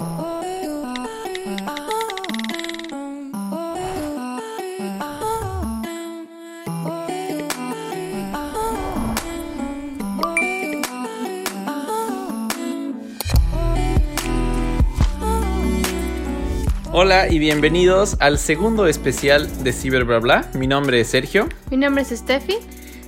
Hola y bienvenidos al segundo especial de Ciber Bla Bla. Mi nombre es Sergio. Mi nombre es Steffi.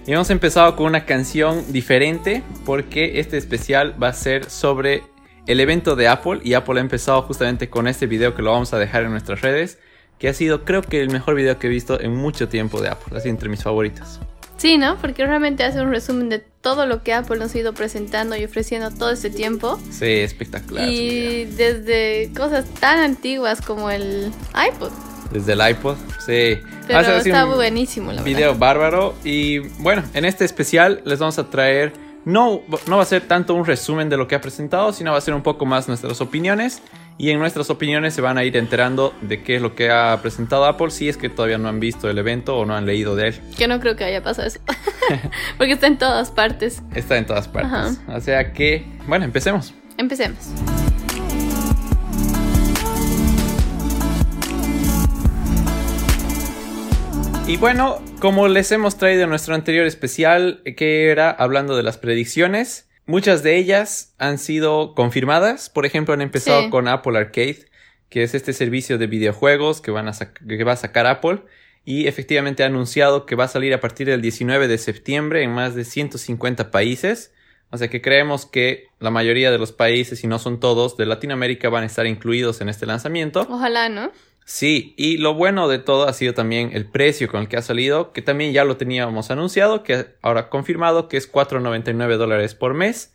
Y hemos empezado con una canción diferente porque este especial va a ser sobre el evento de Apple y Apple ha empezado justamente con este video que lo vamos a dejar en nuestras redes, que ha sido creo que el mejor video que he visto en mucho tiempo de Apple, así entre mis favoritos. Sí, ¿no? Porque realmente hace un resumen de todo lo que Apple nos ha ido presentando y ofreciendo todo este tiempo. Sí, espectacular. Y desde cosas tan antiguas como el iPod. Desde el iPod, sí. Pero está buenísimo, la Video bárbaro. Y bueno, en este especial les vamos a traer. No, no va a ser tanto un resumen de lo que ha presentado, sino va a ser un poco más nuestras opiniones y en nuestras opiniones se van a ir enterando de qué es lo que ha presentado Apple si es que todavía no han visto el evento o no han leído de él. Que no creo que haya pasado eso. Porque está en todas partes. Está en todas partes. O sea que, bueno, empecemos. Empecemos. Y bueno, como les hemos traído en nuestro anterior especial, que era hablando de las predicciones, Muchas de ellas han sido confirmadas. Por ejemplo, han empezado con Apple Arcade, que es este servicio de videojuegos que, van a que va a sacar Apple. Y efectivamente ha anunciado que va a salir a partir del 19 de septiembre en más de 150 países. O sea que creemos que la mayoría de los países, si no son todos, de Latinoamérica van a estar incluidos en este lanzamiento. Ojalá, ¿no? Sí, y lo bueno de todo ha sido también el precio con el que ha salido, que también ya lo teníamos anunciado, que ahora confirmado que es 4.99 dólares por mes.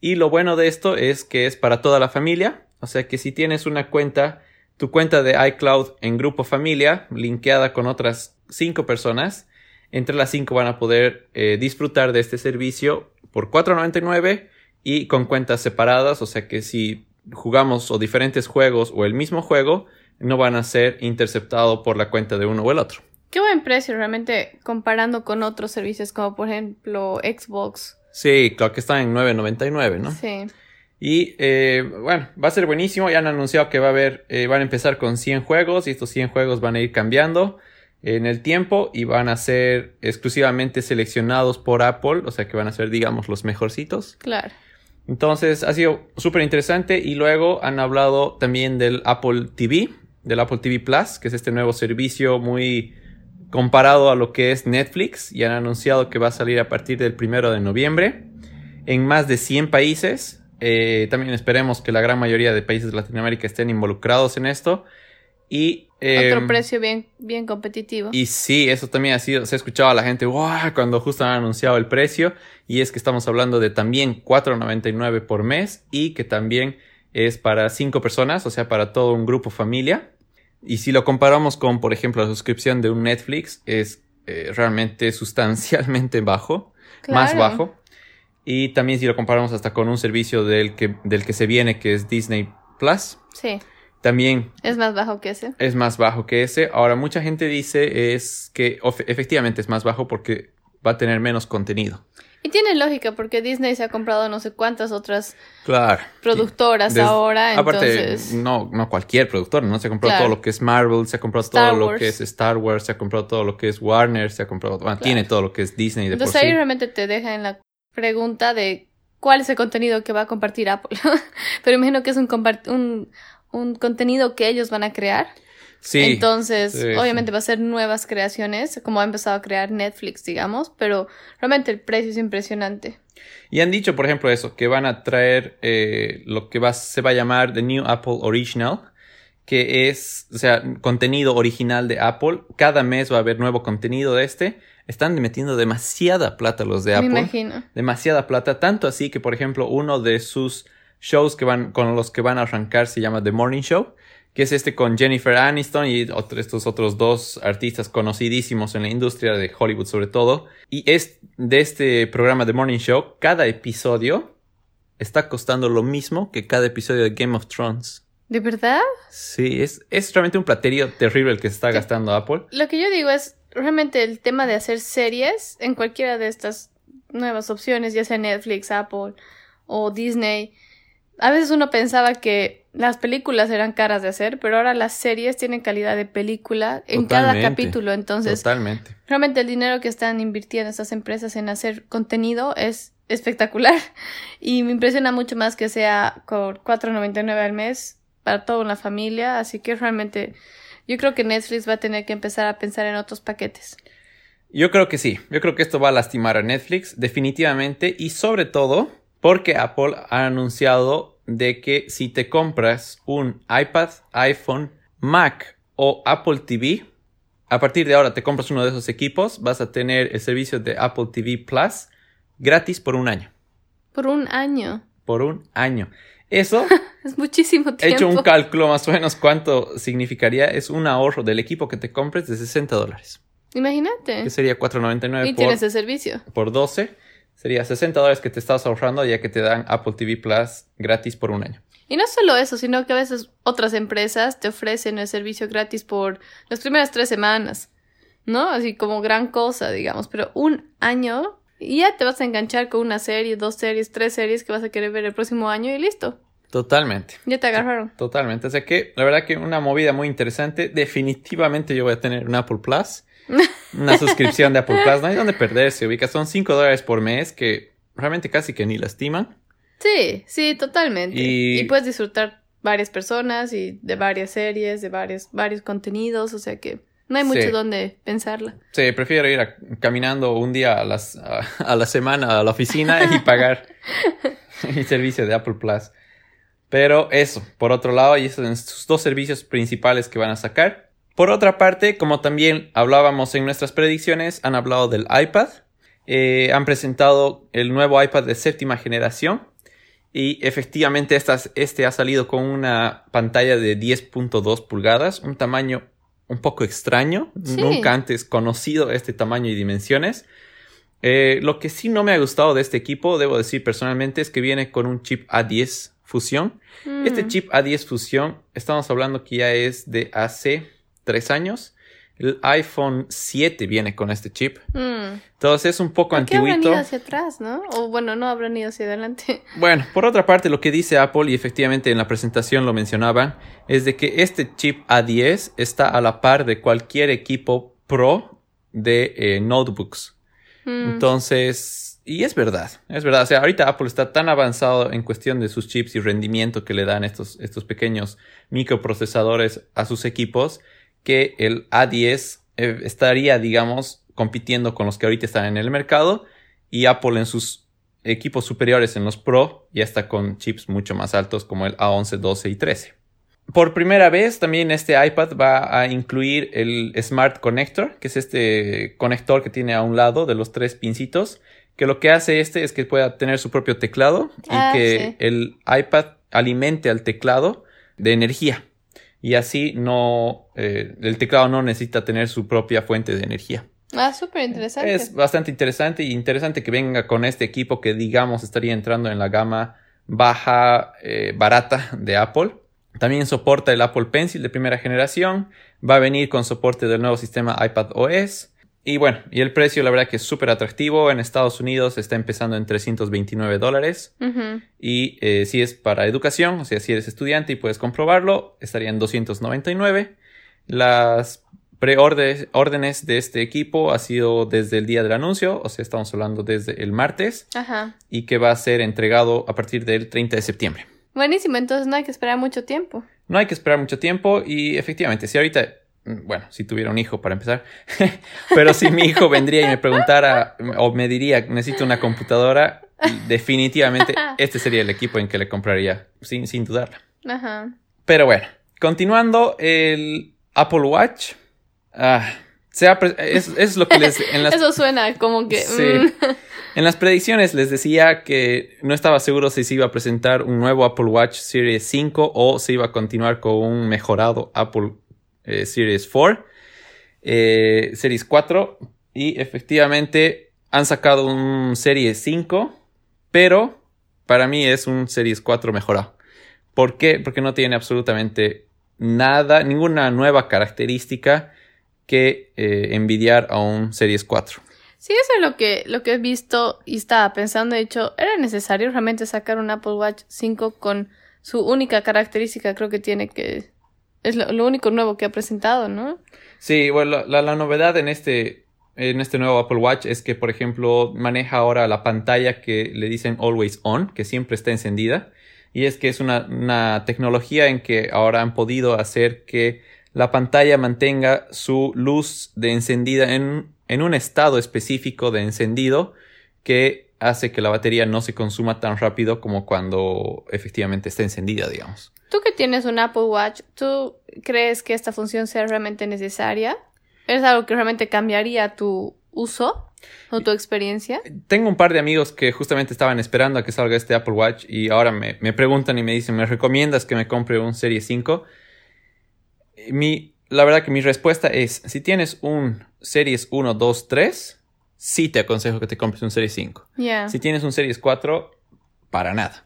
Y lo bueno de esto es que es para toda la familia, o sea que si tienes una cuenta, tu cuenta de iCloud en grupo familia, linkeada con otras 5 personas, entre las 5 van a poder eh, disfrutar de este servicio por 4.99 y con cuentas separadas, o sea que si jugamos o diferentes juegos o el mismo juego, no van a ser interceptados por la cuenta de uno o el otro. Qué buen precio realmente comparando con otros servicios como por ejemplo Xbox. Sí, creo que está en 9.99, ¿no? Sí. Y eh, bueno, va a ser buenísimo. Ya han anunciado que va a haber, eh, van a empezar con 100 juegos y estos 100 juegos van a ir cambiando en el tiempo y van a ser exclusivamente seleccionados por Apple, o sea que van a ser, digamos, los mejorcitos. Claro. Entonces ha sido súper interesante y luego han hablado también del Apple TV, del Apple TV Plus, que es este nuevo servicio muy comparado a lo que es Netflix y han anunciado que va a salir a partir del primero de noviembre en más de 100 países. Eh, también esperemos que la gran mayoría de países de Latinoamérica estén involucrados en esto. Y, Otro em, precio bien, bien competitivo. Y sí, eso también ha sido, se ha escuchado a la gente, wow, cuando justo han anunciado el precio. Y es que estamos hablando de también 4.99 por mes y que también es para 5 personas, o sea, para todo un grupo familia. Y si lo comparamos con, por ejemplo, la suscripción de un Netflix, es eh, realmente sustancialmente bajo, más bajo. Y también si lo comparamos hasta con un servicio del que, del que se viene, que es Disney Plus. Sí. También. Es más bajo que ese. Es más bajo que ese. Ahora, mucha gente dice es que efectivamente es más bajo porque va a tener menos contenido. Y tiene lógica porque Disney se ha comprado no sé cuántas otras claro. productoras ahora. Aparte, no, no cualquier productora, ¿no? Se ha comprado todo lo que es Marvel, se ha comprado todo lo que es Star Wars, se ha comprado todo lo que es Warner, se ha comprado, bueno, tiene todo lo que es Disney de Entonces ahí realmente te deja en la pregunta de cuál es el contenido que va a compartir Apple. Pero imagino que es un, un, un contenido que ellos van a crear. Entonces, obviamente va a ser nuevas creaciones, como ha empezado a crear Netflix, digamos, pero realmente el precio es impresionante. Y han dicho, por ejemplo, eso, que van a traer eh, lo que va, se va a llamar The New Apple Original, que es, o sea, contenido original de Apple. Cada mes va a haber nuevo contenido de este. Están metiendo demasiada plata los de Apple. Me imagino. Demasiada plata, tanto así que, por ejemplo, uno de sus shows que van, con los que van a arrancar se llama The Morning Show que es este con Jennifer Aniston y estos otros dos artistas conocidísimos en la industria de Hollywood sobre todo. Y es de este programa de Morning Show, cada episodio está costando lo mismo que cada episodio de Game of Thrones. ¿De verdad? Sí, es, es realmente un platerío terrible el que está gastando Apple. Lo que yo digo es realmente el tema de hacer series en cualquiera de estas nuevas opciones, ya sea Netflix, Apple o Disney. A veces uno pensaba que las películas eran caras de hacer, pero ahora las series tienen calidad de película en cada capítulo. Entonces, Totalmente. realmente el dinero que están invirtiendo estas empresas en hacer contenido es espectacular. Y me impresiona mucho más que sea por 4.99 al mes para toda una familia. Así que realmente yo creo que Netflix va a tener que empezar a pensar en otros paquetes. Yo creo que sí. Yo creo que esto va a lastimar a Netflix definitivamente y sobre todo porque Apple ha anunciado de que si te compras un iPad, iPhone, Mac o Apple TV, a partir de ahora te compras uno de esos equipos, vas a tener el servicio de Apple TV Plus gratis por un año. Por un año. Por un año. Eso. es muchísimo tiempo. He hecho un cálculo más o menos cuánto significaría. Es un ahorro del equipo que te compres de 60 dólares. Imagínate. Que sería 4.99 y tienes el servicio. Por 12 sería 60 dólares que te estás ahorrando ya que te dan Apple TV Plus gratis por un año. Y no solo eso, sino que a veces otras empresas te ofrecen el servicio gratis por las primeras tres semanas, ¿no? Así como gran cosa, digamos, pero un año y ya te vas a enganchar con una serie, dos series, tres series que vas a querer ver el próximo año y listo. Totalmente. Ya te agarraron. Totalmente. O sea que, la verdad que una movida muy interesante. Definitivamente yo voy a tener un Apple Plus. Una suscripción de Apple Plus, no hay donde perderse, ubica, son 5 dólares por mes que realmente casi que ni lastiman. Sí, sí, totalmente. Y, puedes disfrutar varias personas y de varias series, de varios, varios contenidos, o sea que no hay mucho donde pensarla. Sí, prefiero ir caminando un día a, las, a, la semana a la oficina y pagar el servicio de Apple Plus. Pero eso, por otro lado, y esos son sus dos servicios principales que van a sacar. Por otra parte, como también hablábamos en nuestras predicciones, han hablado del iPad. Eh, han presentado el nuevo iPad de séptima generación. Y efectivamente este ha salido con una pantalla de 10.2 pulgadas, un tamaño un poco extraño, nunca antes conocido este tamaño y dimensiones. Eh, lo que sí no me ha gustado de este equipo, debo decir personalmente, es que viene con un chip A10 fusión. Este mm. chip A10 fusión, estamos hablando que ya es de hace tres años. El iPhone 7 viene con este chip. Mm. Entonces es un poco antiguito. habrán ido hacia atrás, ¿no? O bueno, no habrán ido hacia adelante. Bueno, por otra parte, lo que dice Apple, y efectivamente en la presentación lo mencionaban, es de que este chip A10 está a la par de cualquier equipo Pro de eh, notebooks. Mm. Entonces, y es verdad, es verdad. O sea, ahorita Apple está tan avanzado en cuestión de sus chips y rendimiento que le dan estos, estos pequeños microprocesadores a sus equipos que el A10 eh, estaría, digamos, compitiendo con los que ahorita están en el mercado y Apple en sus equipos superiores, en los Pro, ya está con chips mucho más altos como el A11, 12 y 13. Por primera vez también este iPad va a incluir el Smart Connector, que es este conector que tiene a un lado de los tres pincitos, que lo que hace este es que pueda tener su propio teclado y ah, que el iPad alimente al teclado de energía y así no, eh, el teclado no necesita tener su propia fuente de energía. Ah, súper interesante. Es bastante interesante y interesante que venga con este equipo que digamos estaría entrando en la gama baja, eh, barata de Apple. También soporta el Apple Pencil de primera generación. Va a venir con soporte del nuevo sistema iPad OS. Y bueno, y el precio la verdad que es súper atractivo. En Estados Unidos está empezando en 329 dólares. Y eh, si es para educación, o sea, si eres estudiante y puedes comprobarlo, estaría en 299. Las preórdenes de este equipo ha sido desde el día del anuncio, o sea, estamos hablando desde el martes. Ajá. Y que va a ser entregado a partir del 30 de septiembre. Buenísimo, entonces no hay que esperar mucho tiempo. No hay que esperar mucho tiempo y efectivamente, si ahorita bueno, si tuviera un hijo para empezar, pero si mi hijo vendría y me preguntara o me diría, necesito una computadora, definitivamente este sería el equipo en que le compraría, sin, sin dudarla. Ajá. Pero bueno, continuando, el Apple Watch. Ah, es, lo que les... Eso suena como que... Mm. En las predicciones les decía que no estaba seguro si se iba a presentar un nuevo Apple Watch Series 5 o se iba a continuar con un mejorado Apple eh, Series 4, eh, Series 4 y efectivamente han sacado un Series 5, pero para mí es un Series 4 mejorado. ¿Por qué? Porque no tiene absolutamente nada, ninguna nueva característica que eh, envidiar a un Series 4. Sí, eso es lo que, lo que he visto y estaba pensando. De hecho, era necesario realmente sacar un Apple Watch 5 con su única característica creo que tiene que es lo, único nuevo que ha presentado, ¿no? Sí, bueno, la, novedad en este, en este nuevo Apple Watch es que, por ejemplo, maneja ahora la pantalla que le dicen always on, que siempre está encendida. Y es que es una, una tecnología en que ahora han podido hacer que la pantalla mantenga su luz de encendida en, en un estado específico de encendido que hace que la batería no se consuma tan rápido como cuando efectivamente está encendida, digamos. Tú que tienes un Apple Watch, ¿tú crees que esta función sea realmente necesaria? ¿Es algo que realmente cambiaría tu uso o tu experiencia? Tengo un par de amigos que justamente estaban esperando a que salga este Apple Watch y ahora me, preguntan y me dicen, ¿me recomiendas que me compre un Serie 5? Mi, la verdad que mi respuesta es, si tienes un Series 1, 2, 3, sí te aconsejo que te compres un Series 5. Si tienes un Series 4, para nada.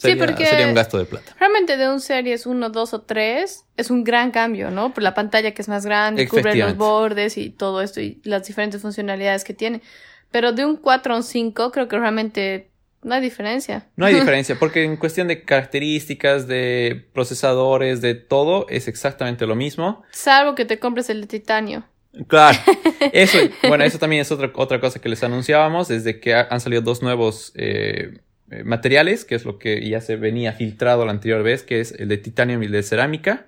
Sería, sí, porque sería un gasto de plata. Realmente de un Series 1, 2 o 3 es un gran cambio, ¿no? Por la pantalla que es más grande, cubre los bordes y todo esto y las diferentes funcionalidades que tiene. Pero de un 4 a un 5 creo que realmente no hay diferencia. No hay diferencia, porque en cuestión de características, de procesadores, de todo, es exactamente lo mismo. Salvo que te compres el de titanio. Claro, eso, bueno, eso también es otra, otra cosa que les anunciábamos, desde que han salido dos nuevos eh, eh, materiales, que es lo que ya se venía filtrado la anterior vez, que es el de titanio y el de cerámica.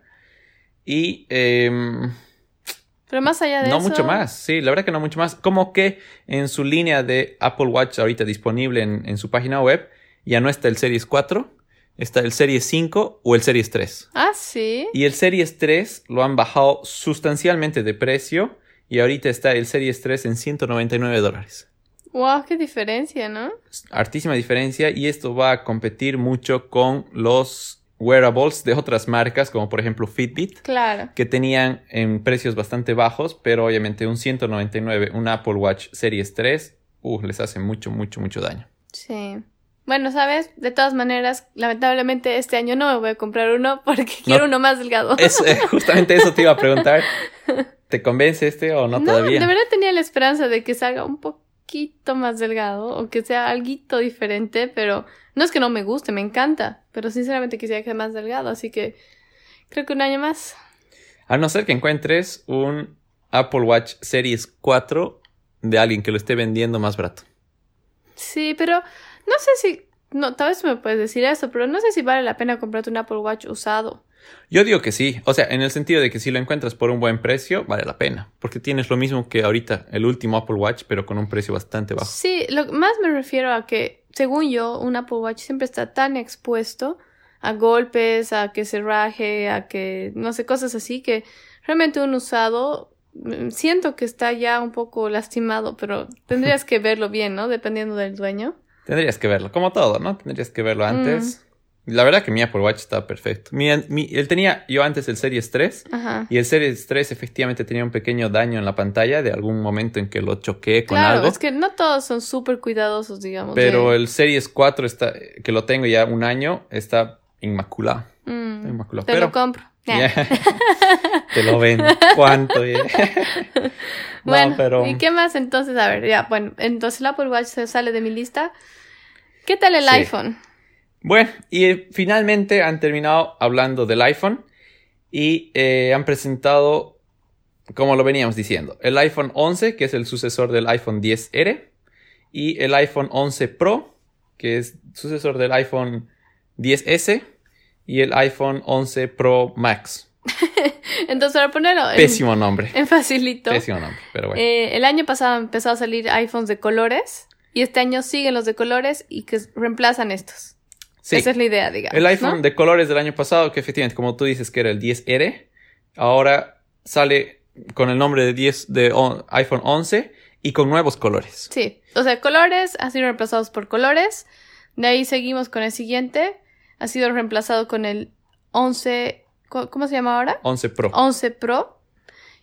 Y... Em, pero más allá de no eso. No mucho más, sí, la verdad que no mucho más. Como que en su línea de Apple Watch ahorita disponible en, en su página web, ya no está el Series 4, está el Series 5 o el Series 3. Ah, sí. Y el Series 3 lo han bajado sustancialmente de precio y ahorita está el Series 3 en 199 dólares. Wow, qué diferencia, ¿no? Artísima diferencia y esto va a competir mucho con los wearables de otras marcas, como por ejemplo Fitbit. Claro. Que tenían en precios bastante bajos, pero obviamente un 199, un Apple Watch Series 3, uh, les hace mucho, mucho, mucho daño. Sí. Bueno, sabes, de todas maneras, lamentablemente este año no me voy a comprar uno porque quiero uno más delgado. Es, eh, justamente eso te iba a preguntar. ¿Te convence este o no, no todavía? De verdad tenía la esperanza de que salga un poco más delgado o que sea algo diferente, pero no es que no me guste, me encanta, pero sinceramente quisiera que sea más delgado, así que creo que un año más. A no ser que encuentres un Apple Watch Series 4 de alguien que lo esté vendiendo más barato. Sí, pero no sé si, no, tal vez me puedes decir eso, pero no sé si vale la pena comprarte un Apple Watch usado. Yo digo que sí, o sea, en el sentido de que si lo encuentras por un buen precio, vale la pena, porque tienes lo mismo que ahorita el último Apple Watch, pero con un precio bastante bajo. Sí, lo más me refiero a que, según yo, un Apple Watch siempre está tan expuesto a golpes, a que se raje, a que, no sé, cosas así, que realmente un usado mm, siento que está ya un poco lastimado, pero tendrías que verlo bien, ¿no? Dependiendo del dueño. Tendrías que verlo, como todo, ¿no? Tendrías que verlo antes. Mm. La verdad que mi Apple Watch está perfecto. Mi, él tenía yo antes el Series 3 y el Series 3 efectivamente tenía un pequeño daño en la pantalla de algún momento en que lo choqué con claro, algo. Es que no todos son súper cuidadosos, digamos. Pero el Series 4 está, que lo tengo ya un año, está inmaculado. Mm, inmaculado. Te lo compro. te lo ven. ¿Cuánto? bueno, pero... ¿y qué más entonces? A ver, ya, bueno, entonces el Apple Watch se sale de mi lista. ¿Qué tal el iPhone? Bueno, y finalmente han terminado hablando del iPhone y eh, han presentado, como lo veníamos diciendo, el iPhone 11, que es el sucesor del iPhone 10R, y el iPhone 11 Pro, que es sucesor del iPhone 10S, y el iPhone 11 Pro Max. Entonces, para ponerlo. Pésimo nombre. En facilito. Pésimo nombre, pero bueno. Eh, el año pasado empezó a salir iPhones de colores. Y este año siguen los de colores y que reemplazan estos. Esa es la idea, digamos. El iPhone de colores del año pasado, que efectivamente, como tú dices, que era el 10R, ahora sale con el nombre de 10 de iPhone 11 y con nuevos colores. Sí, o sea, colores han sido reemplazados por colores. De ahí seguimos con el siguiente. Ha sido reemplazado con el 11. ¿Cómo se llama ahora? 11 Pro. 11 Pro.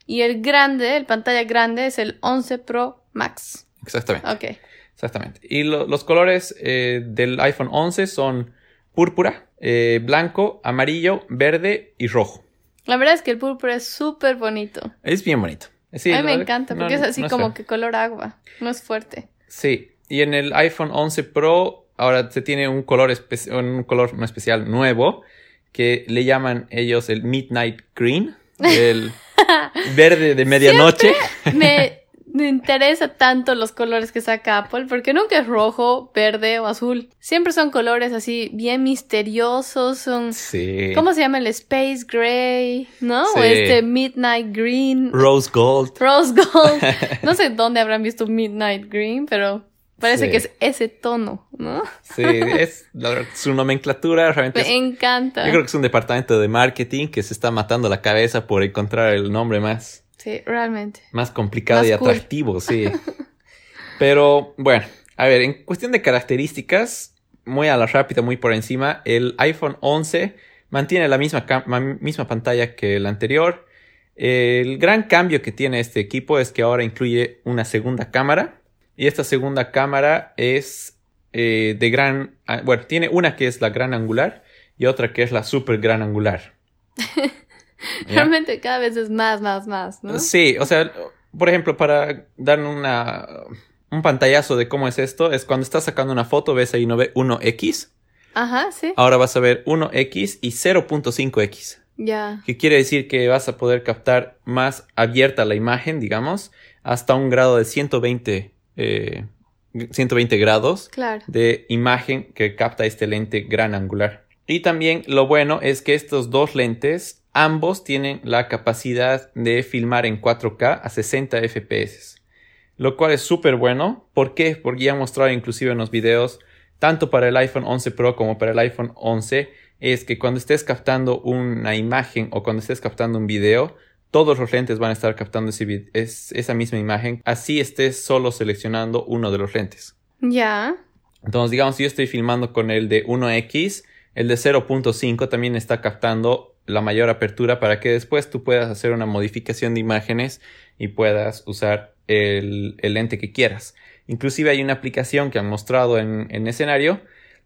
Y el grande, el pantalla grande, es el 11 Pro Max. Exactamente. Ok. Exactamente. Y los colores eh, del iPhone 11 son púrpura, eh, blanco, amarillo, verde y rojo. La verdad es que el púrpura es súper bonito. Es bien bonito. a mí me encanta porque es así como que color agua, no es fuerte. Sí, y en el iPhone 11 Pro ahora se tiene un color, un color especial nuevo que le llaman ellos el Midnight Green, el verde de medianoche. me, me interesa tanto los colores que saca Apple porque nunca es rojo, verde o azul. Siempre son colores así bien misteriosos, son sí. ¿Cómo se llama el space gray, no? O este midnight green. Rose gold. Rose gold. No sé dónde habrán visto midnight green, pero Parece que es ese tono, ¿no? Sí, es su nomenclatura realmente. Me encanta. Yo creo que es un departamento de marketing que se está matando la cabeza por encontrar el nombre más. Sí, realmente. Más complicado y atractivo, sí. Pero bueno, a ver, en cuestión de características, muy a la rápida, muy por encima, el iPhone 11 mantiene la misma, misma pantalla que el anterior. El gran cambio que tiene este equipo es que ahora incluye una segunda cámara y esta segunda cámara es eh, de gran... Ah, bueno, tiene una que es la gran angular y otra que es la super gran angular. Realmente cada vez es más, más, más, ¿no? Sí, o sea, por ejemplo, para dar una, un pantallazo de cómo es esto, es cuando estás sacando una foto, ves ahí 1X. Ajá, sí. Ahora vas a ver 1X y 0.5X. Ya. Que quiere decir que vas a poder captar más abierta la imagen, digamos, hasta un grado de 120 120 eh, grados de imagen que capta este lente gran angular. Y también lo bueno es que estos dos lentes ambos tienen la capacidad de filmar en 4K a 60 FPS. Lo cual es súper bueno. ¿Por qué? Porque ya he mostrado inclusive en los videos, tanto para el iPhone 11 Pro como para el iPhone 11, es que cuando estés captando una imagen o cuando estés captando un video, todos los lentes van a estar captando esa misma imagen, así estés solo seleccionando uno de los lentes. Ya. Entonces, digamos, si yo estoy filmando con el de 1X, el de 0.5 también está captando la mayor apertura para que después tú puedas hacer una modificación de imágenes y puedas usar el, lente que quieras. Inclusive hay una aplicación que han mostrado en, en escenario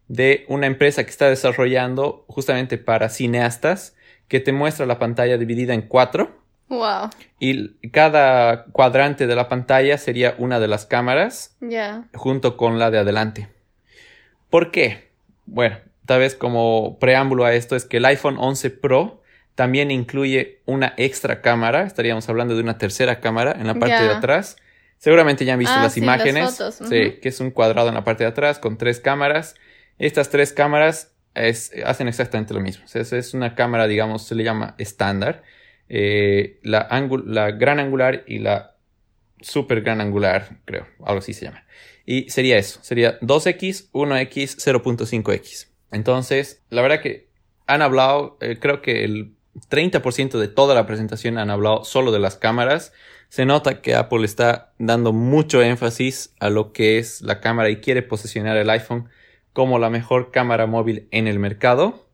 de una empresa que está desarrollando justamente para cineastas que te muestra la pantalla dividida en cuatro Wow. Y cada cuadrante de la pantalla sería una de las cámaras. Junto con la de adelante. ¿Por qué? Bueno, tal vez como preámbulo a esto es que el iPhone 11 Pro también incluye una extra cámara. Estaríamos hablando de una tercera cámara en la parte de atrás. Seguramente ya han visto ah, las imágenes. Sí, que es un cuadrado en la parte de atrás con tres cámaras. Estas tres cámaras hacen exactamente lo mismo. es una cámara, digamos, se le llama estándar eh, la, la gran angular y la super gran angular, creo, algo así se llama. Y sería eso, sería 2X, 1X, 0.5X. Entonces, la verdad que han hablado, eh, creo que el 30% de toda la presentación han hablado solo de las cámaras. Se nota que Apple está dando mucho énfasis a lo que es la cámara y quiere posicionar el iPhone como la mejor cámara móvil en el mercado.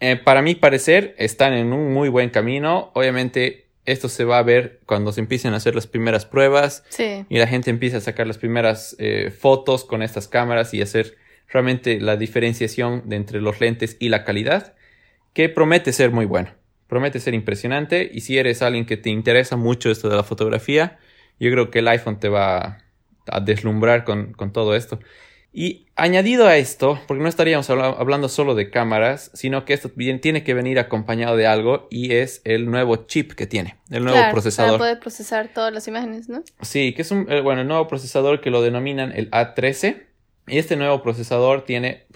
Eh, para mi parecer, están en un muy buen camino. Obviamente, esto se va a ver cuando se empiecen a hacer las primeras pruebas y la gente empieza a sacar las primeras eh, fotos con estas cámaras y hacer realmente la diferenciación de entre los lentes y la calidad, que promete ser muy bueno. Promete ser impresionante y si eres alguien que te interesa mucho esto de la fotografía, yo creo que el iPhone te va a deslumbrar con todo esto. Y añadido a esto, porque no estaríamos hablando solo de cámaras, sino que esto bien tiene que venir acompañado de algo y es el nuevo chip que tiene, el nuevo procesador. Para poder procesar todas las imágenes, ¿no? Sí, que es un, eh, bueno, el nuevo procesador que lo denominan el A13. Y este nuevo procesador tiene,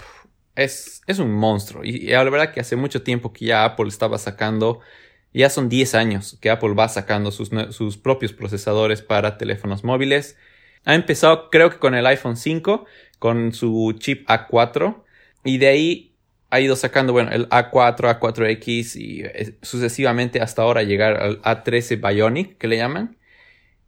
es, es un monstruo. Y, la verdad que hace mucho tiempo que ya Apple estaba sacando, ya son 10 años que Apple va sacando sus, sus propios procesadores para teléfonos móviles. Ha empezado creo que con el iPhone 5 con su chip A4 y de ahí ha ido sacando, bueno, el A4, A4X y eh, sucesivamente hasta ahora llegar al A13 Bionic, que le llaman.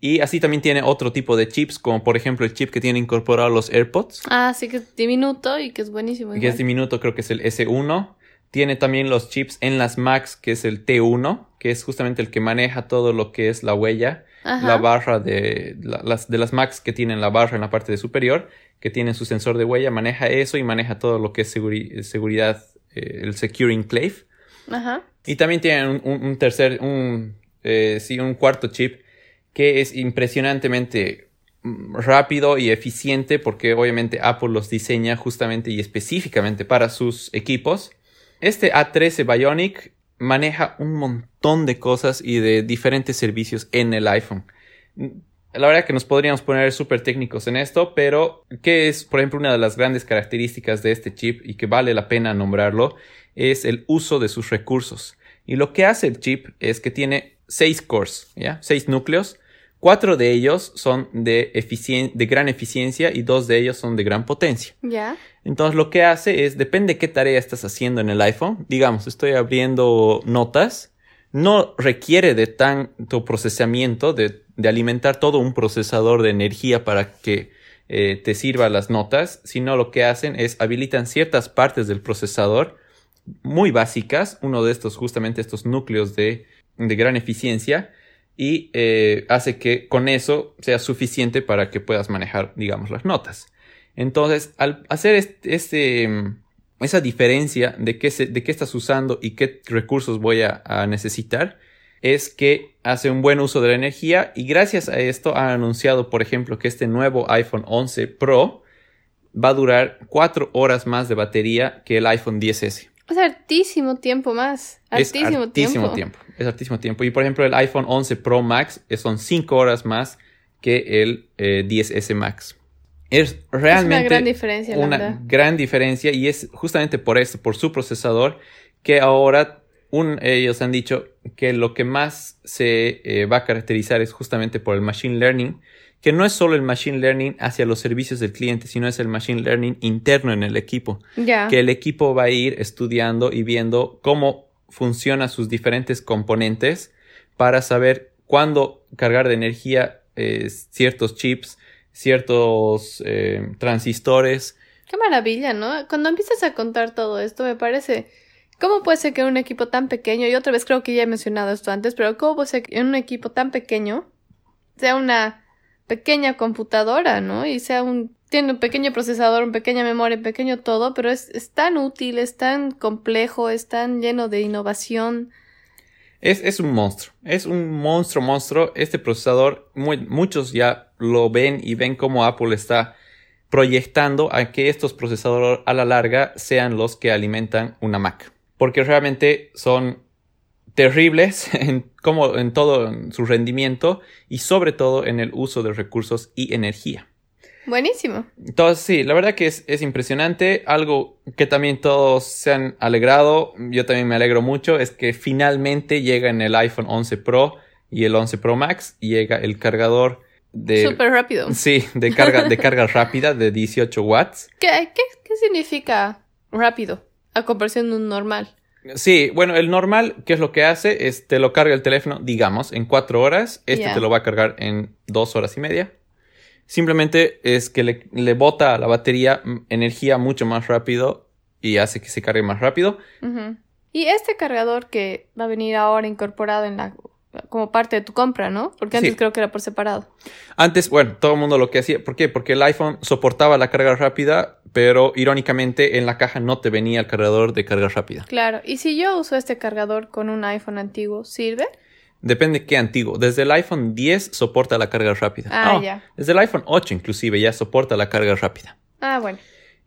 Y así también tiene otro tipo de chips, como por ejemplo el chip que tiene incorporado los AirPods. Ah, sí, que es diminuto y que es buenísimo. Que es diminuto, creo que es el S1. Tiene también los chips en las Macs, que es el T1, que es justamente el que maneja todo lo que es la huella, la barra de, las, de las Macs que tienen la barra en la parte de superior que tiene su sensor de huella, maneja eso y maneja todo lo que es seguridad, eh, el Secure Enclave. Ajá. Y también tiene un, tercer, un, eh, sí, un cuarto chip que es impresionantemente mm, rápido y eficiente porque obviamente Apple los diseña justamente y específicamente para sus equipos. Este A13 Bionic maneja un montón de cosas y de diferentes servicios en el iPhone. La verdad que nos podríamos poner súper técnicos en esto, pero ¿qué es, por ejemplo, una de las grandes características de este chip y que vale la pena nombrarlo? Es el uso de sus recursos. Y lo que hace el chip es que tiene seis cores, ¿ya? Seis núcleos. Cuatro de ellos son de, de gran eficiencia y dos de ellos son de gran potencia. Ya. Entonces lo que hace es, depende qué tarea estás haciendo en el iPhone. Digamos, estoy abriendo notas. No requiere de tanto procesamiento, de, alimentar todo un procesador de energía para que eh, te sirva las notas, sino lo que hacen es habilitan ciertas partes del procesador muy básicas, uno de estos justamente estos núcleos de, de gran eficiencia, y eh, hace que con eso sea suficiente para que puedas manejar, digamos, las notas. Entonces, al hacer este, mm, esa diferencia de qué, estás usando y qué recursos voy a, necesitar, es que hace un buen uso de la energía y gracias a esto ha anunciado, por ejemplo, que este nuevo iPhone 11 Pro va a durar 4 horas más de batería que el iPhone 10S. Es hartísimo tiempo más. Hartísimo, es hartísimo tiempo. Es hartísimo tiempo. Y por ejemplo, el iPhone 11 Pro Max son 5 horas más que el 10S eh, Max. Es realmente una gran diferencia. Una gran diferencia y es justamente por esto, por su procesador, que ahora ellos han dicho que lo que más se eh, va a caracterizar es justamente por el Machine Learning, que no es solo el Machine Learning hacia los servicios del cliente, sino es el Machine Learning interno en el equipo. Que el equipo va a ir estudiando y viendo cómo funcionan sus diferentes componentes para saber cuándo cargar de energía eh, ciertos chips, ciertos eh, transistores. Qué maravilla, ¿no? Cuando empiezas a contar todo esto, me parece... ¿Cómo puede ser que un equipo tan pequeño, y otra vez creo que ya he mencionado esto antes, pero cómo puede ser que un equipo tan pequeño sea una pequeña computadora, ¿no? Y sea un... tiene un pequeño procesador, una pequeña memoria, un pequeño todo, pero es, es tan útil, es tan complejo, es tan lleno de innovación. Es, un monstruo, es un monstruo, monstruo. Este procesador, muchos ya lo ven y ven cómo Apple está proyectando a que estos procesadores a la larga sean los que alimentan una Mac. Porque realmente son terribles en, como, en todo su rendimiento y sobre todo en el uso de recursos y energía. Buenísimo. Entonces, sí, la verdad que es, es, impresionante. Algo que también todos se han alegrado, yo también me alegro mucho, es que finalmente llega en el iPhone 11 Pro y el 11 Pro Max, llega el cargador de... Súper rápido. Sí, de carga, de carga rápida de 18 watts. ¿Qué, qué, qué significa rápido a comparación de un normal? Sí, bueno, el normal, ¿qué es lo que hace? Es te lo carga el teléfono, digamos, en cuatro horas. Este te lo va a cargar en dos horas y media. Simplemente es que le, bota a la batería energía mucho más rápido y hace que se cargue más rápido. Y este cargador que va a venir ahora incorporado en la como parte de tu compra, ¿no? Porque antes creo que era por separado. Antes, bueno, todo el mundo lo que hacía, ¿por qué? Porque el iPhone soportaba la carga rápida, pero irónicamente en la caja no te venía el cargador de carga rápida. Claro, y si yo uso este cargador con un iPhone antiguo, ¿sirve? Depende qué antiguo. Desde el iPhone 10 soporta la carga rápida. Ah, ya. Desde el iPhone 8 inclusive ya soporta la carga rápida. Ah, bueno.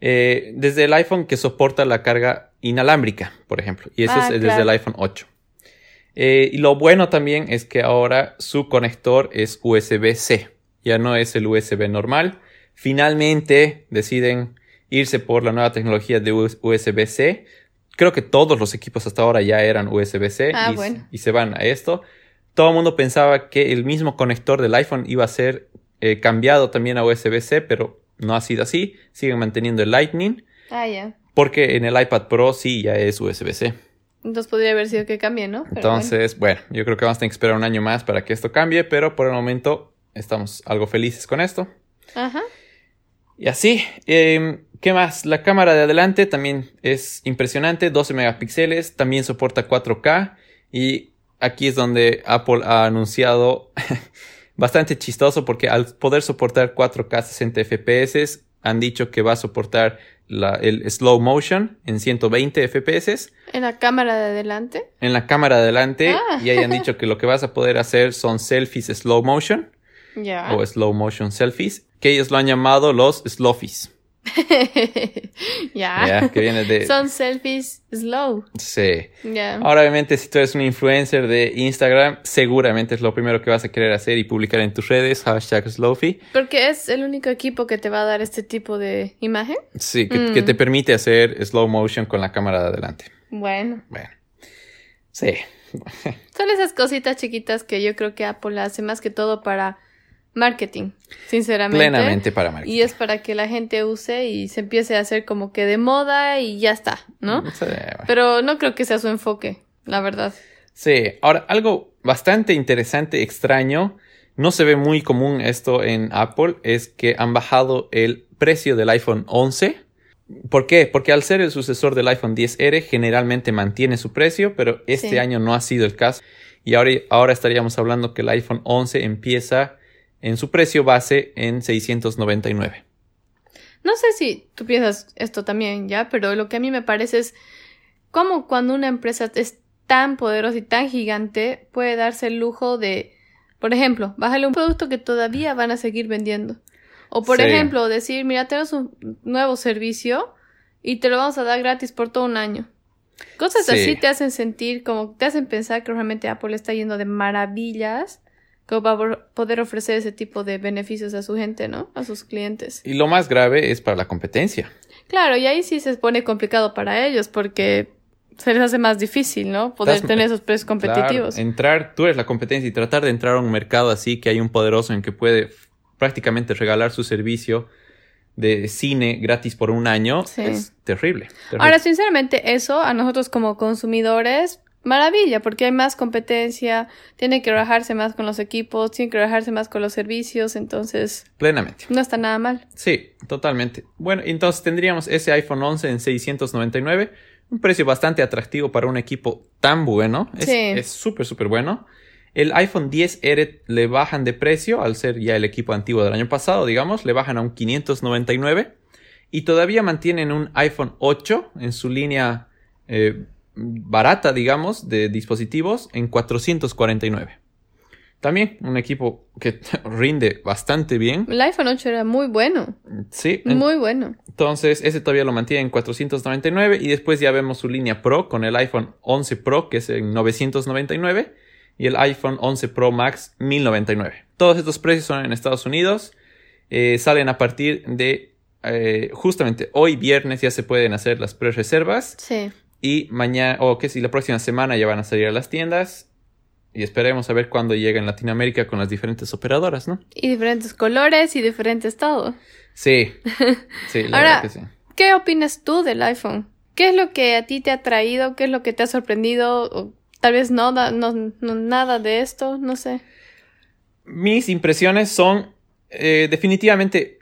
Eh, desde el iPhone que soporta la carga inalámbrica, por ejemplo. Y eso es ah, desde el iPhone 8. Eh, y lo bueno también es que ahora su conector es USB-C. Ya no es el USB normal. Finalmente deciden irse por la nueva tecnología de USB-C. Creo que todos los equipos hasta ahora ya eran USB-C ah, y, y se van a esto todo el mundo pensaba que el mismo conector del iPhone iba a ser eh, cambiado también a USB-C, pero no ha sido así. Siguen manteniendo el Lightning. Ah, ya. Porque en el iPad Pro sí ya es USB-C. Entonces podría haber sido que cambie, ¿no? Entonces, bueno. yo creo que vamos a tener que esperar un año más para que esto cambie, pero por el momento estamos algo felices con esto. Ajá. Y así, em, ¿qué más? La cámara de adelante también es impresionante, 12 megapíxeles, también soporta 4K y aquí es donde Apple ha anunciado bastante chistoso porque al poder soportar 4K 60 FPS han dicho que va a soportar el slow motion en 120 FPS. ¿En la cámara de adelante? En la cámara de adelante. Ah. Y ahí han dicho que lo que vas a poder hacer son selfies slow motion. o slow motion selfies, que ellos lo han llamado los sloffies. ya. de... Son selfies slow. Sí. Ahora, obviamente, si tú eres un influencer de Instagram, seguramente es lo primero que vas a querer hacer y publicar en tus redes, hashtag Slowfy. Porque es el único equipo que te va a dar este tipo de imagen. Sí, que, que te mm. permite hacer slow motion con la cámara de adelante. Bueno. Bueno. Sí. Son esas cositas chiquitas que yo creo que Apple hace más que todo para marketing, sinceramente. Plenamente para marketing. Y es para que la gente use y se empiece a hacer como que de moda y ya está, ¿no? Pero no creo que sea su enfoque, la verdad. Sí, ahora algo bastante interesante, extraño, no se ve muy común esto en Apple, es que han bajado el precio del iPhone 11. ¿Por qué? Porque al ser el sucesor del iPhone 10R generalmente mantiene su precio, pero este año no ha sido el caso. Y ahora, ahora estaríamos hablando que el iPhone 11 empieza en su precio base en 699. No sé si tú piensas esto también, ya, pero lo que a mí me parece es cómo cuando una empresa es tan poderosa y tan gigante puede darse el lujo de, por ejemplo, bájale un producto que todavía van a seguir vendiendo. O por ejemplo, decir, mira, tenemos un nuevo servicio y te lo vamos a dar gratis por todo un año. Cosas así te hacen sentir como, te hacen pensar que realmente Apple está yendo de maravillas como para poder ofrecer ese tipo de beneficios a su gente, ¿no? A sus clientes. Y lo más grave es para la competencia. Claro, y ahí sí se pone complicado para ellos porque se les hace más difícil, ¿no? Poder tener esos precios competitivos. entrar, tú eres la competencia y tratar de entrar a un mercado así que hay un poderoso en que puede prácticamente regalar su servicio de cine gratis por un año es terrible, terrible. Ahora, sinceramente, eso a nosotros como consumidores maravilla, porque hay más competencia, tiene que rajarse más con los equipos, tiene que rajarse más con los servicios, entonces... Plenamente. No está nada mal. Sí, totalmente. Bueno, entonces tendríamos ese iPhone 11 en 699, un precio bastante atractivo para un equipo tan bueno. Es súper, súper bueno. El iPhone 10R le bajan de precio, al ser ya el equipo antiguo del año pasado, digamos, le bajan a un 599 y todavía mantienen un iPhone 8 en su línea eh, barata, digamos, de dispositivos en 449. También un equipo que rinde bastante bien. El iPhone 8 era muy bueno. Sí. Muy bueno. Entonces, ese todavía lo mantiene en 499 y después ya vemos su línea Pro con el iPhone 11 Pro que es en 999 y el iPhone 11 Pro Max 1099. Todos estos precios son en Estados Unidos. Eh, salen a partir de eh, justamente hoy viernes ya se pueden hacer las pre-reservas. Sí. Y mañana, o que si la próxima semana ya van a salir a las tiendas. Y esperemos a ver cuándo llega en Latinoamérica con las diferentes operadoras, ¿no? Y diferentes colores y diferentes todo. Sí. Sí, la Ahora, que sí. ¿Qué opinas tú del iPhone? ¿Qué es lo que a ti te ha traído? ¿Qué es lo que te ha sorprendido? O tal vez no, no, nada de esto, no sé. Mis impresiones son eh, definitivamente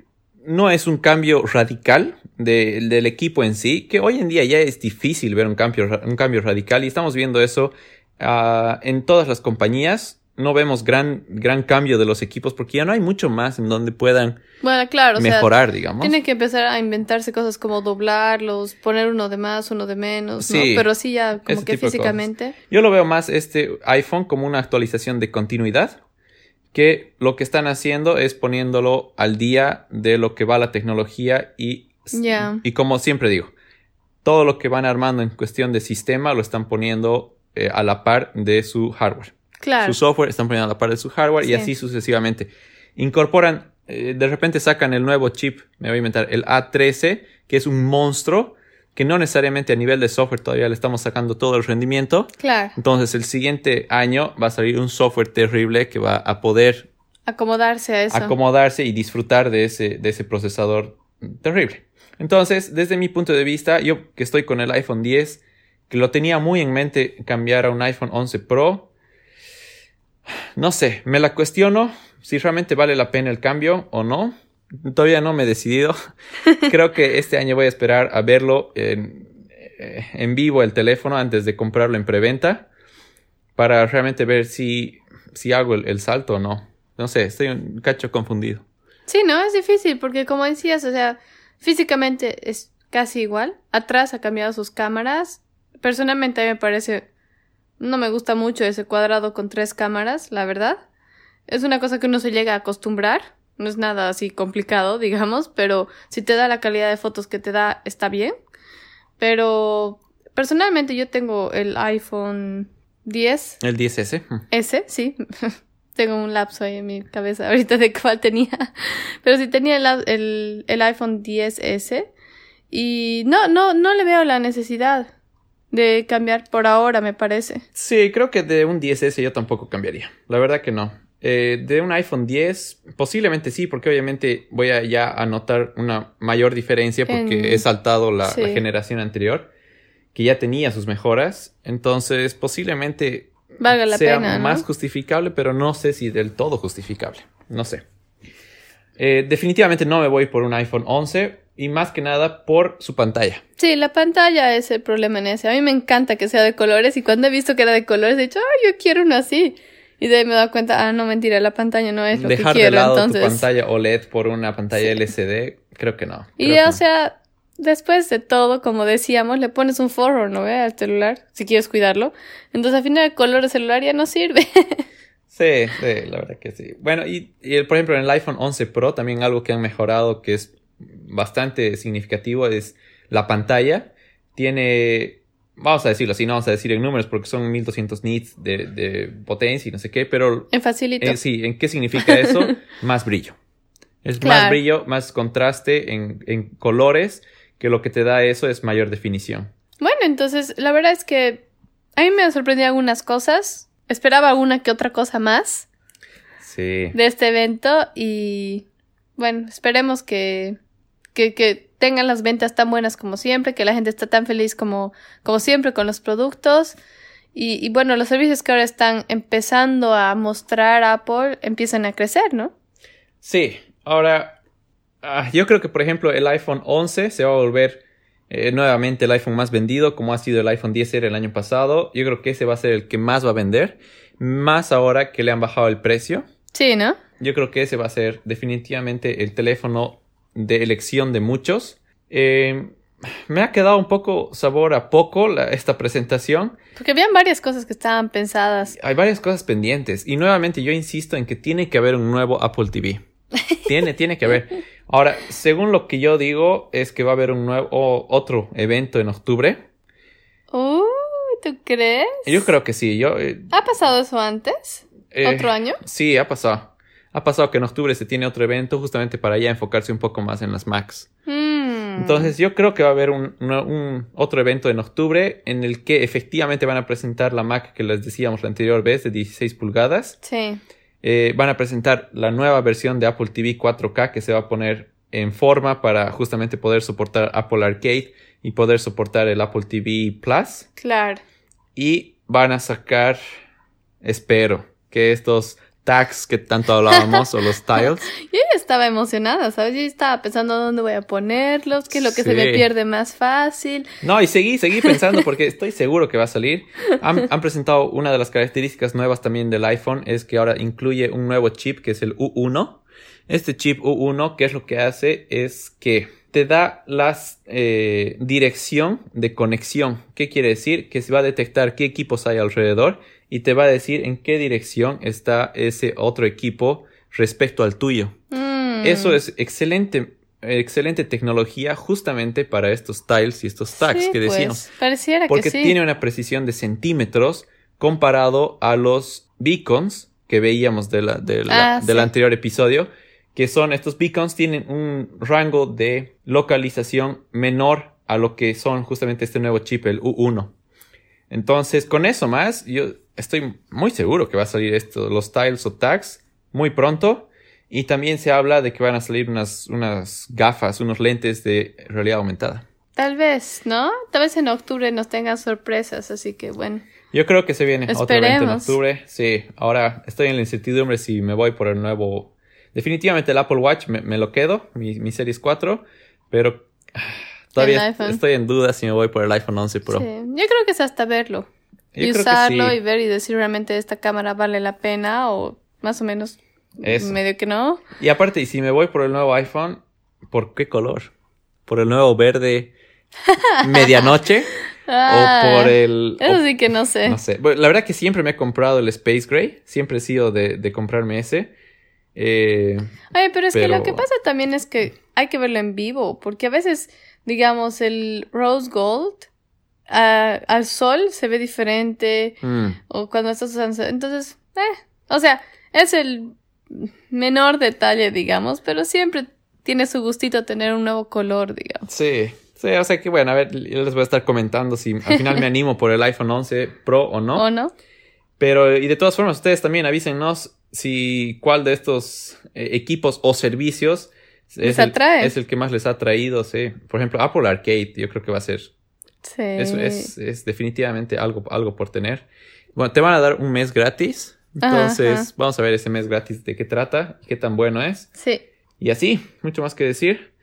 no es un cambio radical del equipo en sí, que hoy en día ya es difícil ver un cambio, un cambio radical y estamos viendo eso ah, en todas las compañías. No vemos gran, gran cambio de los equipos porque ya no hay mucho más en donde puedan bueno, claro, mejorar, digamos. Tienen que empezar a inventarse cosas como doblarlos, poner uno de más, uno de menos, ¿no? Pero sí ya como que físicamente. Yo lo veo más este iPhone como una actualización de continuidad que lo que están haciendo es poniéndolo al día de lo que va la tecnología y, y como siempre digo, todo lo que van armando en cuestión de sistema lo están poniendo eh, a la par de su hardware. Claro. Su software están poniendo a la par de su hardware y así sucesivamente. Incorporan, eh, de repente sacan el nuevo chip, me voy a inventar, el A13, que es un monstruo que no necesariamente a nivel de software todavía le estamos sacando todo el rendimiento. Claro. Entonces el siguiente año va a salir un software terrible que va a poder acomodarse a eso. Acomodarse y disfrutar de ese, de ese procesador terrible. Entonces, desde mi punto de vista, yo que estoy con el iPhone 10, que lo tenía muy en mente cambiar a un iPhone 11 Pro, no sé, me la cuestiono si realmente vale la pena el cambio o no. Todavía no me he decidido. Creo que este año voy a esperar a verlo en, eh, en vivo el teléfono antes de comprarlo en preventa para realmente ver si, si hago el, salto o no. No sé, estoy un cacho confundido. Sí, no, es difícil porque como decías, o sea, físicamente es casi igual. Atrás ha cambiado sus cámaras. Personalmente a mí me parece, no me gusta mucho ese cuadrado con tres cámaras, la verdad. es una cosa que uno se llega a acostumbrar. No es nada así complicado, digamos, pero si te da la calidad de fotos que te da, está bien. Pero personalmente yo tengo el iPhone 10. El 10S. S, sí. tengo un lapso ahí en mi cabeza ahorita de cuál tenía. Pero sí tenía el, el, iPhone 10S. Y no, no, no le veo la necesidad de cambiar por ahora, me parece. Sí, creo que de un 10S yo tampoco cambiaría. La verdad que no. Eh, de un iPhone 10, posiblemente sí, porque obviamente voy a ya a notar una mayor diferencia porque he saltado la, generación anterior, que ya tenía sus mejoras. Entonces, posiblemente Valga la sea pena, más justificable, pero no sé si del todo justificable. No sé. Eh, definitivamente no me voy por un iPhone 11 y más que nada por su pantalla. Sí, la pantalla es el problema en ese. A mí me encanta que sea de colores y cuando he visto que era de colores he dicho, yo quiero uno así. Y de ahí me he dado cuenta, ah, no, mentira, la pantalla no es lo que quiero. Dejar de lado tu pantalla OLED por una pantalla LCD, creo que no. Y o sea, después de todo, como decíamos, le pones un forro, ¿no ve? Al celular, si quieres cuidarlo. Entonces al final el color del celular ya no sirve. sí, sí, la verdad que sí. Bueno, y, y por ejemplo en el iPhone 11 Pro también algo que han mejorado que es bastante significativo es la pantalla. Tiene, vamos a decirlo así, no vamos a decir en números porque son 1200 nits de, de potencia y no sé qué, pero... En facilito. Eh, sí, ¿en qué significa eso? más brillo. Es más brillo, más contraste en, en colores, que lo que te da eso es mayor definición. Bueno, entonces la verdad es que a mí me sorprendido algunas cosas. Esperaba una que otra cosa más. Sí. De este evento y bueno, esperemos que que, tengan las ventas tan buenas como siempre, que la gente está tan feliz como, como siempre con los productos. Y, bueno, los servicios que ahora están empezando a mostrar Apple empiezan a crecer, ¿no? Sí, ahora ah, yo creo que por ejemplo el iPhone 11 se va a volver eh, nuevamente el iPhone más vendido como ha sido el iPhone 10 el año pasado. Yo creo que ese va a ser el que más va a vender, más ahora que le han bajado el precio. Sí, ¿no? Yo creo que ese va a ser definitivamente el teléfono de elección de muchos. Eh, me ha quedado un poco sabor a poco esta presentación. Porque habían varias cosas que estaban pensadas. Hay varias cosas pendientes. Y nuevamente yo insisto en que tiene que haber un nuevo Apple TV. Tiene, tiene que haber. Ahora, según lo que yo digo, es que va a haber un nuevo otro evento en octubre. Uh, ¿tú crees? Yo creo que sí. Yo, eh, ¿Ha pasado eso antes? Eh, ¿Otro año? Sí, ha pasado ha pasado que en octubre se tiene otro evento justamente para ya enfocarse un poco más en las Macs. Hmm. Entonces yo creo que va a haber un, otro evento en octubre en el que efectivamente van a presentar la Mac que les decíamos la anterior vez de 16 pulgadas. Sí. Eh, van a presentar la nueva versión de Apple TV 4K que se va a poner en forma para justamente poder soportar Apple Arcade y poder soportar el Apple TV Plus. Claro. Y van a sacar, espero, que estos tags que tanto hablábamos o los tiles. Yo ya estaba emocionada, ¿sabes? Yo estaba pensando dónde voy a ponerlos, qué es lo que se me pierde más fácil. No, y seguí, seguí pensando porque estoy seguro que va a salir. Han, han, presentado una de las características nuevas también del iPhone, es que ahora incluye un nuevo chip que es el U1. Este chip U1, ¿qué es lo que hace? Es que te da la eh, dirección de conexión. ¿Qué quiere decir? Que se va a detectar qué equipos hay alrededor y te va a decir en qué dirección está ese otro equipo respecto al tuyo. Mm. Eso es excelente, excelente tecnología justamente para estos tiles y estos tags que pues, decíamos. pareciera porque que tiene una precisión de centímetros comparado a los beacons que veíamos de la, ah, del anterior episodio, que son estos beacons tienen un rango de localización menor a lo que son justamente este nuevo chip, el U1. Entonces, con eso más, yo estoy muy seguro que va a salir esto, los tiles o tags, muy pronto. Y también se habla de que van a salir unas, unas gafas, unos lentes de realidad aumentada. Tal vez, ¿no? Tal vez en octubre nos tengan sorpresas, así que bueno. Yo creo que se viene otro evento en octubre. Sí, ahora estoy en la incertidumbre si me voy por el nuevo. Definitivamente el Apple Watch me, lo quedo, mi, mi Series 4, pero todavía estoy en duda si me voy por el iPhone 11 Pro. Sí, yo creo que es hasta verlo y usarlo y ver y decir realmente esta cámara vale la pena o más o menos medio que no. Y aparte, y si me voy por el nuevo iPhone, ¿por qué color? ¿Por el nuevo verde medianoche? o ah, por el... Eso sí que no sé. No sé. la verdad que siempre me he comprado el Space Gray. Siempre he sido de, comprarme ese. Eh, Ay, pero es que lo que pasa también es que hay que verlo en vivo. Porque a veces, digamos, el Rose Gold al sol se ve diferente. Mm. O cuando estás usando... Entonces, eh, o sea, es el menor detalle, digamos. Pero siempre tiene su gustito tener un nuevo color, digamos. Sí, Sí, o sea que bueno, a ver, yo les voy a estar comentando si al final me animo por el iPhone 11 Pro o no. O no. Pero, y de todas formas, ustedes también avísenos si cuál de estos eh, equipos o servicios es el, es el, que más les ha traído, sí. Por ejemplo, Apple Arcade, yo creo que va a ser. Sí. Es, es, definitivamente algo, algo por tener. Bueno, te van a dar un mes gratis. Entonces, vamos a ver ese mes gratis de qué trata y qué tan bueno es. Sí. Y así, mucho más que decir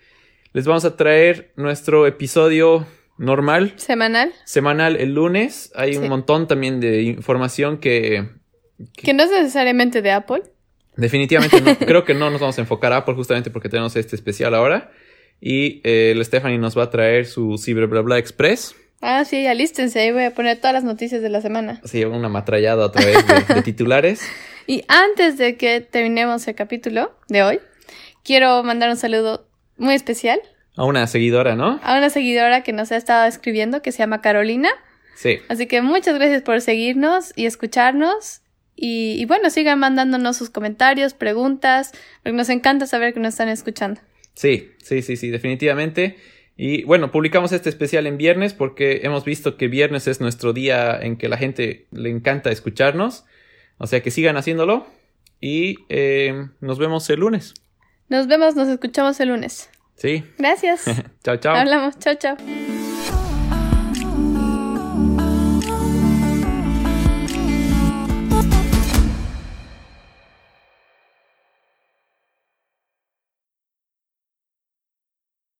les vamos a traer nuestro episodio normal. Semanal. Semanal el lunes. Hay un montón también de información que, que... no es necesariamente de Apple. Definitivamente no. Creo que no nos vamos a enfocar a Apple justamente porque tenemos este especial ahora. Y eh, el Stephanie nos va a traer su Ciber Bla Bla Express. Ah, sí, alístense. Ahí voy a poner todas las noticias de la semana. Sí, una matrallada otra vez de titulares. y antes de que terminemos el capítulo de hoy, quiero mandar un saludo muy especial. A una seguidora, ¿no? A una seguidora que nos ha estado escribiendo, que se llama Carolina. Sí. Así que muchas gracias por seguirnos y escucharnos. Y, bueno, sigan mandándonos sus comentarios, preguntas, porque nos encanta saber que nos están escuchando. Sí, sí, sí, sí, definitivamente. Y bueno, publicamos este especial en viernes porque hemos visto que viernes es nuestro día en que la gente le encanta escucharnos. O sea que sigan haciéndolo y eh, nos vemos el lunes. Nos vemos, nos escuchamos el lunes. Sí. Gracias. chao, chao. Hablamos. Chao, chao.